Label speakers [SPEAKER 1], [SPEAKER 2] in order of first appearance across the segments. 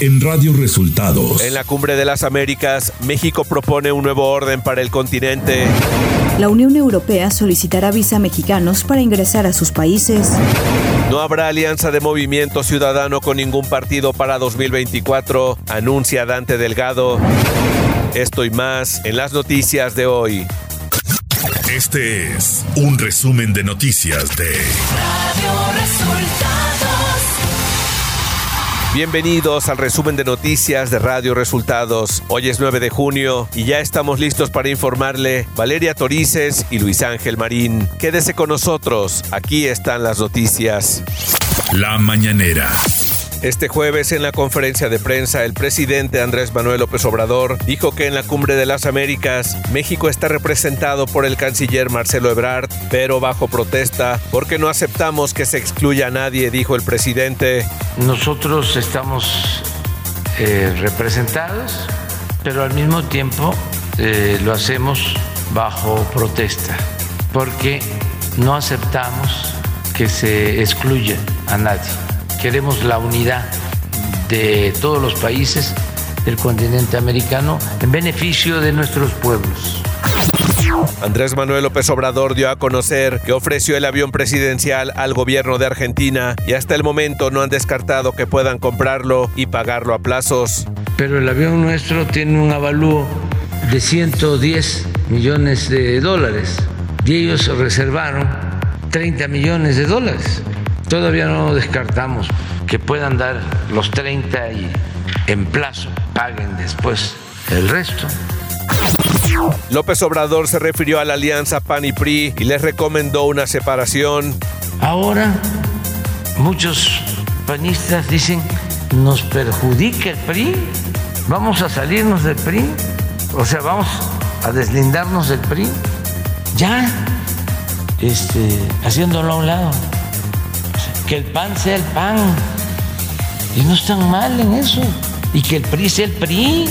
[SPEAKER 1] en Radio Resultados.
[SPEAKER 2] En la Cumbre de las Américas, México propone un nuevo orden para el continente.
[SPEAKER 3] La Unión Europea solicitará visa a mexicanos para ingresar a sus países.
[SPEAKER 2] No habrá alianza de movimiento ciudadano con ningún partido para 2024, anuncia Dante Delgado. Esto y más en las noticias de hoy.
[SPEAKER 1] Este es un resumen de noticias de Radio Resultados.
[SPEAKER 2] Bienvenidos al resumen de noticias de Radio Resultados. Hoy es 9 de junio y ya estamos listos para informarle Valeria Torices y Luis Ángel Marín. Quédese con nosotros, aquí están las noticias.
[SPEAKER 1] La mañanera.
[SPEAKER 2] Este jueves en la conferencia de prensa el presidente Andrés Manuel López Obrador dijo que en la Cumbre de las Américas México está representado por el canciller Marcelo Ebrard, pero bajo protesta porque no aceptamos que se excluya a nadie, dijo el presidente.
[SPEAKER 4] Nosotros estamos eh, representados, pero al mismo tiempo eh, lo hacemos bajo protesta porque no aceptamos que se excluya a nadie queremos la unidad de todos los países del continente americano en beneficio de nuestros pueblos.
[SPEAKER 2] Andrés Manuel López Obrador dio a conocer que ofreció el avión presidencial al gobierno de Argentina y hasta el momento no han descartado que puedan comprarlo y pagarlo a plazos.
[SPEAKER 4] Pero el avión nuestro tiene un avalúo de 110 millones de dólares y ellos reservaron 30 millones de dólares. Todavía no descartamos que puedan dar los 30 y en plazo paguen después el resto.
[SPEAKER 2] López Obrador se refirió a la alianza PAN y PRI y les recomendó una separación.
[SPEAKER 4] Ahora muchos panistas dicen, nos perjudica el PRI, vamos a salirnos del PRI, o sea, vamos a deslindarnos del PRI, ya, este, haciéndolo a un lado que el PAN sea el PAN. Y no están mal en eso. Y que el PRI sea el PRI.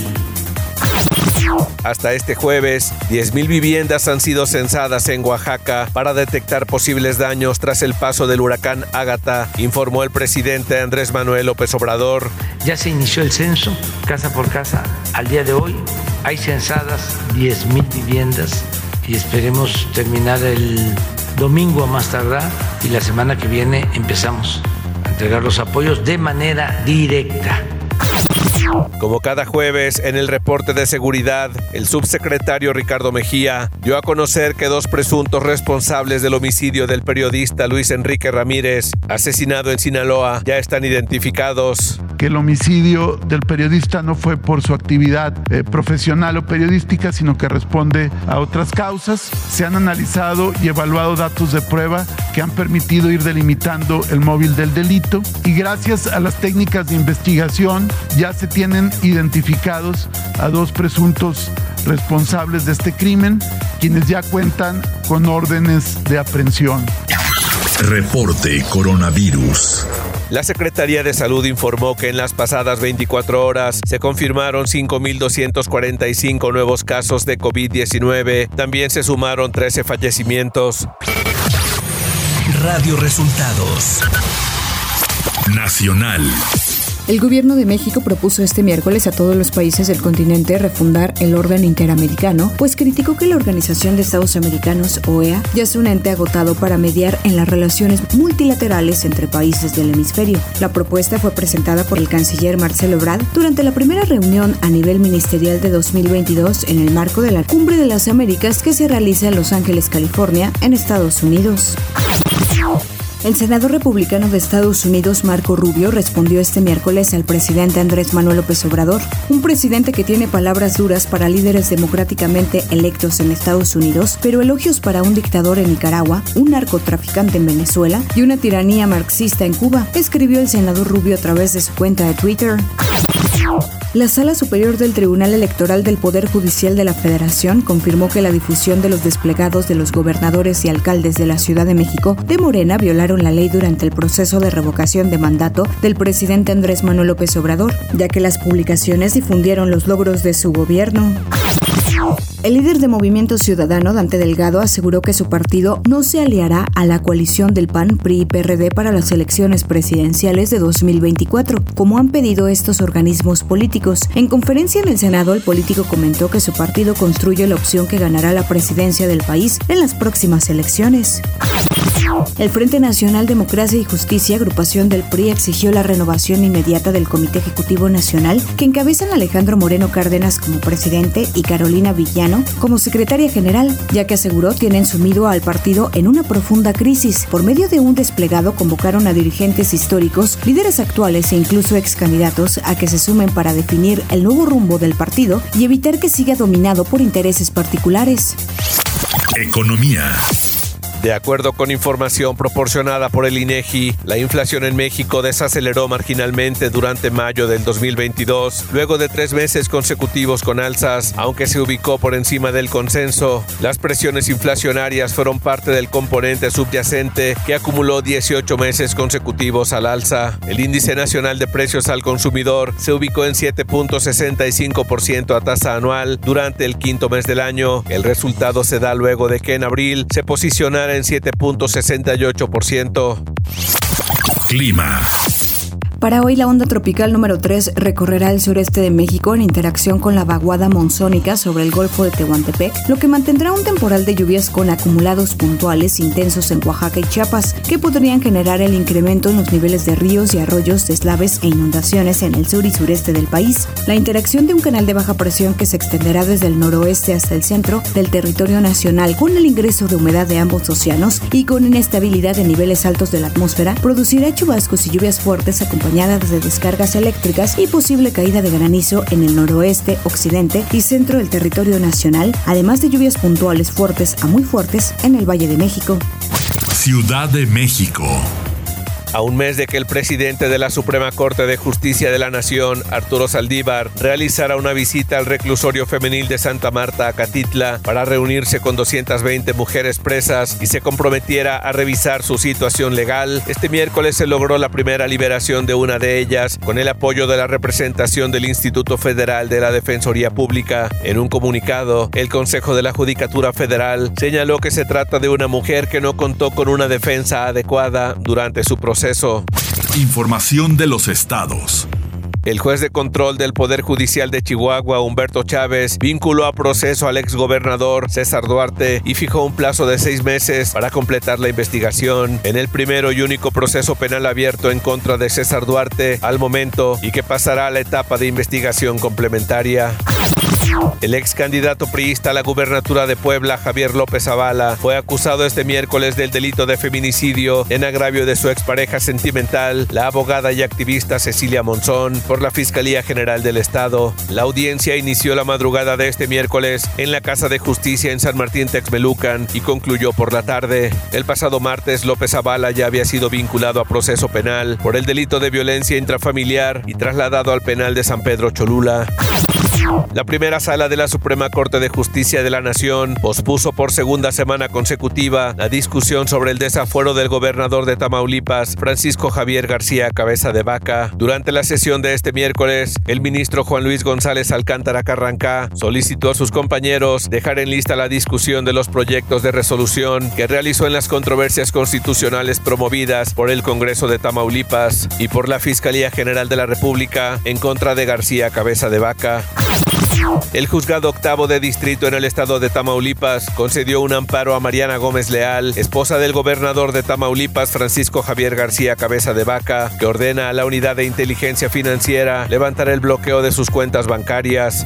[SPEAKER 2] Hasta este jueves, 10.000 viviendas han sido censadas en Oaxaca para detectar posibles daños tras el paso del huracán Ágata, informó el presidente Andrés Manuel López Obrador.
[SPEAKER 4] Ya se inició el censo, casa por casa. Al día de hoy hay censadas 10.000 viviendas y esperemos terminar el domingo a más tardar y la semana que viene empezamos a entregar los apoyos de manera directa.
[SPEAKER 2] Como cada jueves, en el reporte de seguridad, el subsecretario Ricardo Mejía dio a conocer que dos presuntos responsables del homicidio del periodista Luis Enrique Ramírez, asesinado en Sinaloa, ya están identificados.
[SPEAKER 5] Que el homicidio del periodista no fue por su actividad eh, profesional o periodística, sino que responde a otras causas. Se han analizado y evaluado datos de prueba que han permitido ir delimitando el móvil del delito y gracias a las técnicas de investigación ya se tienen identificados a dos presuntos responsables de este crimen, quienes ya cuentan con órdenes de aprehensión.
[SPEAKER 1] Reporte Coronavirus.
[SPEAKER 2] La Secretaría de Salud informó que en las pasadas 24 horas se confirmaron 5.245 nuevos casos de COVID-19. También se sumaron 13 fallecimientos.
[SPEAKER 1] Radio Resultados. Nacional.
[SPEAKER 3] El gobierno de México propuso este miércoles a todos los países del continente refundar el orden interamericano, pues criticó que la Organización de Estados Americanos, OEA, ya es un ente agotado para mediar en las relaciones multilaterales entre países del hemisferio. La propuesta fue presentada por el canciller Marcelo Ebrard durante la primera reunión a nivel ministerial de 2022 en el marco de la Cumbre de las Américas que se realiza en Los Ángeles, California, en Estados Unidos. El senador republicano de Estados Unidos, Marco Rubio, respondió este miércoles al presidente Andrés Manuel López Obrador, un presidente que tiene palabras duras para líderes democráticamente electos en Estados Unidos, pero elogios para un dictador en Nicaragua, un narcotraficante en Venezuela y una tiranía marxista en Cuba, escribió el senador Rubio a través de su cuenta de Twitter. La Sala Superior del Tribunal Electoral del Poder Judicial de la Federación confirmó que la difusión de los desplegados de los gobernadores y alcaldes de la Ciudad de México de Morena violaron la ley durante el proceso de revocación de mandato del presidente Andrés Manuel López Obrador, ya que las publicaciones difundieron los logros de su gobierno. El líder de Movimiento Ciudadano, Dante Delgado, aseguró que su partido no se aliará a la coalición del PAN, PRI y PRD para las elecciones presidenciales de 2024, como han pedido estos organismos políticos. En conferencia en el Senado, el político comentó que su partido construye la opción que ganará la presidencia del país en las próximas elecciones. El Frente Nacional Democracia y Justicia, agrupación del PRI, exigió la renovación inmediata del Comité Ejecutivo Nacional, que encabezan Alejandro Moreno Cárdenas como presidente y Carolina Villano como secretaria general, ya que aseguró tienen sumido al partido en una profunda crisis. Por medio de un desplegado convocaron a dirigentes históricos, líderes actuales e incluso ex candidatos a que se sumen para definir el nuevo rumbo del partido y evitar que siga dominado por intereses particulares.
[SPEAKER 1] Economía.
[SPEAKER 2] De acuerdo con información proporcionada por el INEGI, la inflación en México desaceleró marginalmente durante mayo del 2022, luego de tres meses consecutivos con alzas, aunque se ubicó por encima del consenso. Las presiones inflacionarias fueron parte del componente subyacente que acumuló 18 meses consecutivos al alza. El índice nacional de precios al consumidor se ubicó en 7.65% a tasa anual durante el quinto mes del año. El resultado se da luego de que en abril se posicionara en 7.68%.
[SPEAKER 1] Clima.
[SPEAKER 3] Para hoy la onda tropical número 3 recorrerá el sureste de México en interacción con la vaguada monzónica sobre el Golfo de Tehuantepec, lo que mantendrá un temporal de lluvias con acumulados puntuales intensos en Oaxaca y Chiapas, que podrían generar el incremento en los niveles de ríos y arroyos, deslaves e inundaciones en el sur y sureste del país. La interacción de un canal de baja presión que se extenderá desde el noroeste hasta el centro del territorio nacional con el ingreso de humedad de ambos océanos y con inestabilidad en niveles altos de la atmósfera producirá chubascos y lluvias fuertes acompañadas de descargas eléctricas y posible caída de granizo en el noroeste, occidente y centro del territorio nacional, además de lluvias puntuales fuertes a muy fuertes en el Valle de México.
[SPEAKER 1] Ciudad de México.
[SPEAKER 2] A un mes de que el presidente de la Suprema Corte de Justicia de la Nación, Arturo Saldívar, realizara una visita al reclusorio femenil de Santa Marta, Acatitla, para reunirse con 220 mujeres presas y se comprometiera a revisar su situación legal, este miércoles se logró la primera liberación de una de ellas con el apoyo de la representación del Instituto Federal de la Defensoría Pública. En un comunicado, el Consejo de la Judicatura Federal señaló que se trata de una mujer que no contó con una defensa adecuada durante su proceso
[SPEAKER 1] Información de los estados.
[SPEAKER 2] El juez de control del Poder Judicial de Chihuahua, Humberto Chávez, vinculó a proceso al exgobernador César Duarte y fijó un plazo de seis meses para completar la investigación en el primero y único proceso penal abierto en contra de César Duarte al momento y que pasará a la etapa de investigación complementaria. El ex candidato priista a la gubernatura de Puebla, Javier López Zavala, fue acusado este miércoles del delito de feminicidio en agravio de su expareja sentimental, la abogada y activista Cecilia Monzón, por la Fiscalía General del Estado. La audiencia inició la madrugada de este miércoles en la Casa de Justicia en San Martín Texmelucan y concluyó por la tarde. El pasado martes, López Zavala ya había sido vinculado a proceso penal por el delito de violencia intrafamiliar y trasladado al penal de San Pedro Cholula. La primera sala de la Suprema Corte de Justicia de la Nación pospuso por segunda semana consecutiva la discusión sobre el desafuero del gobernador de Tamaulipas, Francisco Javier García Cabeza de Vaca. Durante la sesión de este miércoles, el ministro Juan Luis González Alcántara Carrancá solicitó a sus compañeros dejar en lista la discusión de los proyectos de resolución que realizó en las controversias constitucionales promovidas por el Congreso de Tamaulipas y por la Fiscalía General de la República en contra de García Cabeza de Vaca. El juzgado octavo de distrito en el estado de Tamaulipas concedió un amparo a Mariana Gómez Leal, esposa del gobernador de Tamaulipas Francisco Javier García Cabeza de Vaca, que ordena a la unidad de inteligencia financiera levantar el bloqueo de sus cuentas bancarias.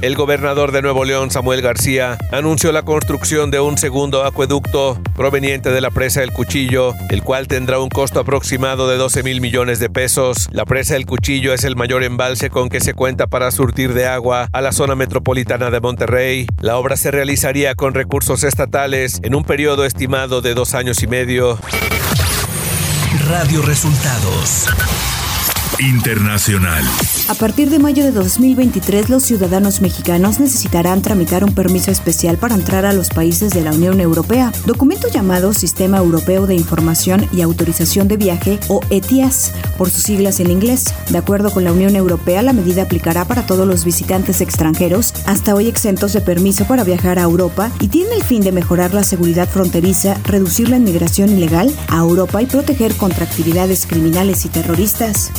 [SPEAKER 2] El gobernador de Nuevo León, Samuel García, anunció la construcción de un segundo acueducto proveniente de la presa El Cuchillo, el cual tendrá un costo aproximado de 12 mil millones de pesos. La presa El Cuchillo es el mayor embalse con que se cuenta para surtir de agua a la zona metropolitana de Monterrey. La obra se realizaría con recursos estatales en un periodo estimado de dos años y medio.
[SPEAKER 1] Radio Resultados Internacional.
[SPEAKER 3] A partir de mayo de 2023, los ciudadanos mexicanos necesitarán tramitar un permiso especial para entrar a los países de la Unión Europea, documento llamado Sistema Europeo de Información y Autorización de Viaje o ETIAS, por sus siglas en inglés. De acuerdo con la Unión Europea, la medida aplicará para todos los visitantes extranjeros, hasta hoy exentos de permiso para viajar a Europa, y tiene el fin de mejorar la seguridad fronteriza, reducir la inmigración ilegal a Europa y proteger contra actividades criminales y terroristas.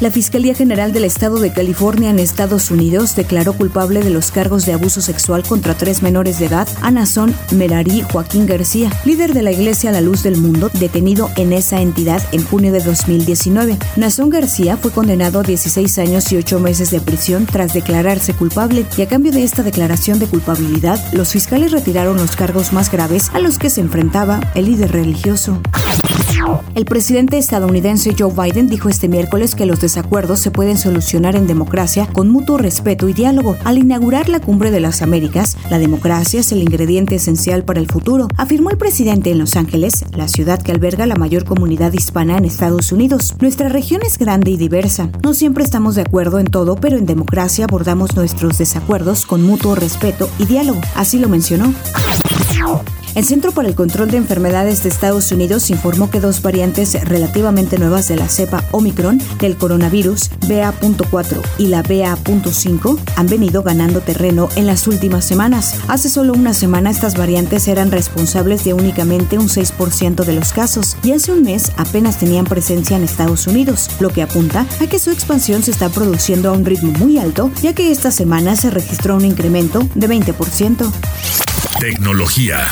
[SPEAKER 3] La Fiscalía General del Estado de California en Estados Unidos declaró culpable de los cargos de abuso sexual contra tres menores de edad a Nazón Merari Joaquín García, líder de la Iglesia La Luz del Mundo, detenido en esa entidad en junio de 2019. Nazón García fue condenado a 16 años y 8 meses de prisión tras declararse culpable y a cambio de esta declaración de culpabilidad, los fiscales retiraron los cargos más graves a los que se enfrentaba el líder religioso. El presidente estadounidense Joe Biden dijo este miércoles que los desacuerdos se pueden solucionar en democracia con mutuo respeto y diálogo. Al inaugurar la Cumbre de las Américas, la democracia es el ingrediente esencial para el futuro, afirmó el presidente en Los Ángeles, la ciudad que alberga la mayor comunidad hispana en Estados Unidos. Nuestra región es grande y diversa. No siempre estamos de acuerdo en todo, pero en democracia abordamos nuestros desacuerdos con mutuo respeto y diálogo. Así lo mencionó. El Centro para el Control de Enfermedades de Estados Unidos informó que dos variantes relativamente nuevas de la cepa Omicron del coronavirus, BA.4 y la BA.5, han venido ganando terreno en las últimas semanas. Hace solo una semana estas variantes eran responsables de únicamente un 6% de los casos y hace un mes apenas tenían presencia en Estados Unidos, lo que apunta a que su expansión se está produciendo a un ritmo muy alto, ya que esta semana se registró un incremento de 20%.
[SPEAKER 1] Tecnología.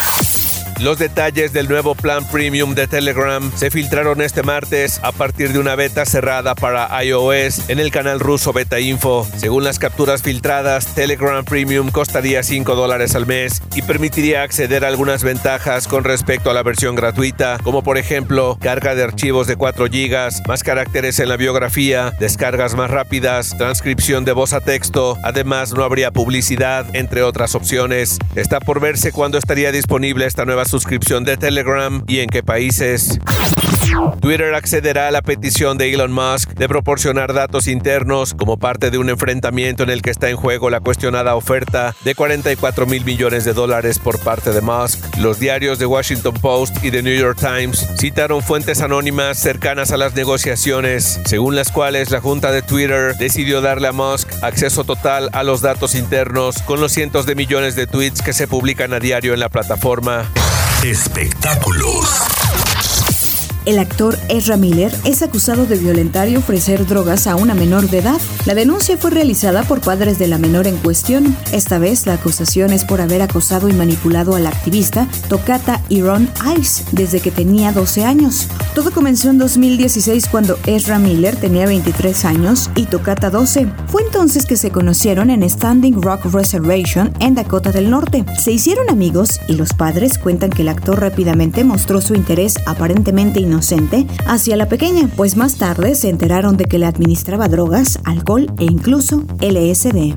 [SPEAKER 2] Los detalles del nuevo plan premium de Telegram se filtraron este martes a partir de una beta cerrada para iOS en el canal ruso Beta Info. Según las capturas filtradas, Telegram Premium costaría 5 dólares al mes y permitiría acceder a algunas ventajas con respecto a la versión gratuita, como por ejemplo carga de archivos de 4 GB, más caracteres en la biografía, descargas más rápidas, transcripción de voz a texto, además no habría publicidad, entre otras opciones. Está por verse cuándo estaría disponible esta nueva suscripción de Telegram y en qué países. Twitter accederá a la petición de Elon Musk de proporcionar datos internos como parte de un enfrentamiento en el que está en juego la cuestionada oferta de 44 mil millones de dólares por parte de Musk. Los diarios de Washington Post y The New York Times citaron fuentes anónimas cercanas a las negociaciones, según las cuales la junta de Twitter decidió darle a Musk acceso total a los datos internos con los cientos de millones de tweets que se publican a diario en la plataforma.
[SPEAKER 1] Espectáculos.
[SPEAKER 3] El actor Ezra Miller es acusado de violentar y ofrecer drogas a una menor de edad. La denuncia fue realizada por padres de la menor en cuestión. Esta vez la acusación es por haber acosado y manipulado a la activista Tocata Iron Ice desde que tenía 12 años. Todo comenzó en 2016 cuando Ezra Miller tenía 23 años y Tocata 12. Fue entonces que se conocieron en Standing Rock Reservation en Dakota del Norte. Se hicieron amigos y los padres cuentan que el actor rápidamente mostró su interés aparentemente inocente hacia la pequeña, pues más tarde se enteraron de que le administraba drogas, alcohol e incluso LSD.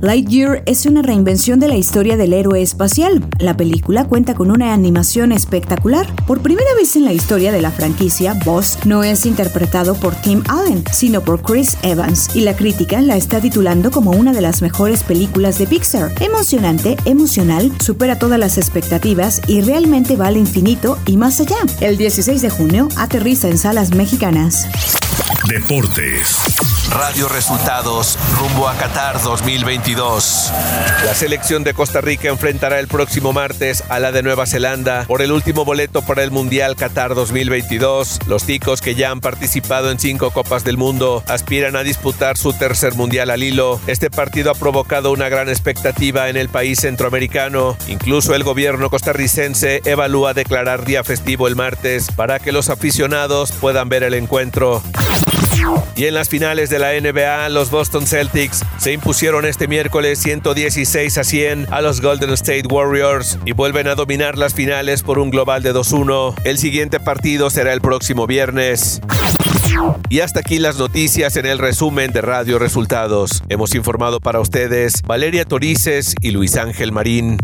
[SPEAKER 3] Lightyear es una reinvención de la historia del héroe espacial. La película cuenta con una animación espectacular. Por primera vez en la historia de la franquicia, Buzz no es interpretado por Tim Allen, sino por Chris Evans, y la crítica la está titulando como una de las mejores películas de Pixar. Emocionante, emocional, supera todas las expectativas y realmente va al infinito y más allá. El 16 de junio aterriza en salas mexicanas.
[SPEAKER 1] Deportes.
[SPEAKER 2] Radio Resultados rumbo a Qatar 2022. La selección de Costa Rica enfrentará el próximo martes a la de Nueva Zelanda por el último boleto para el Mundial Qatar 2022. Los ticos que ya han participado en cinco Copas del Mundo aspiran a disputar su tercer Mundial al hilo. Este partido ha provocado una gran expectativa en el país centroamericano. Incluso el gobierno costarricense evalúa declarar día festivo el martes para que los aficionados puedan ver el encuentro. Y en las finales de la NBA, los Boston Celtics se impusieron este miércoles 116 a 100 a los Golden State Warriors y vuelven a dominar las finales por un global de 2-1. El siguiente partido será el próximo viernes. Y hasta aquí las noticias en el resumen de Radio Resultados. Hemos informado para ustedes Valeria Torices y Luis Ángel Marín.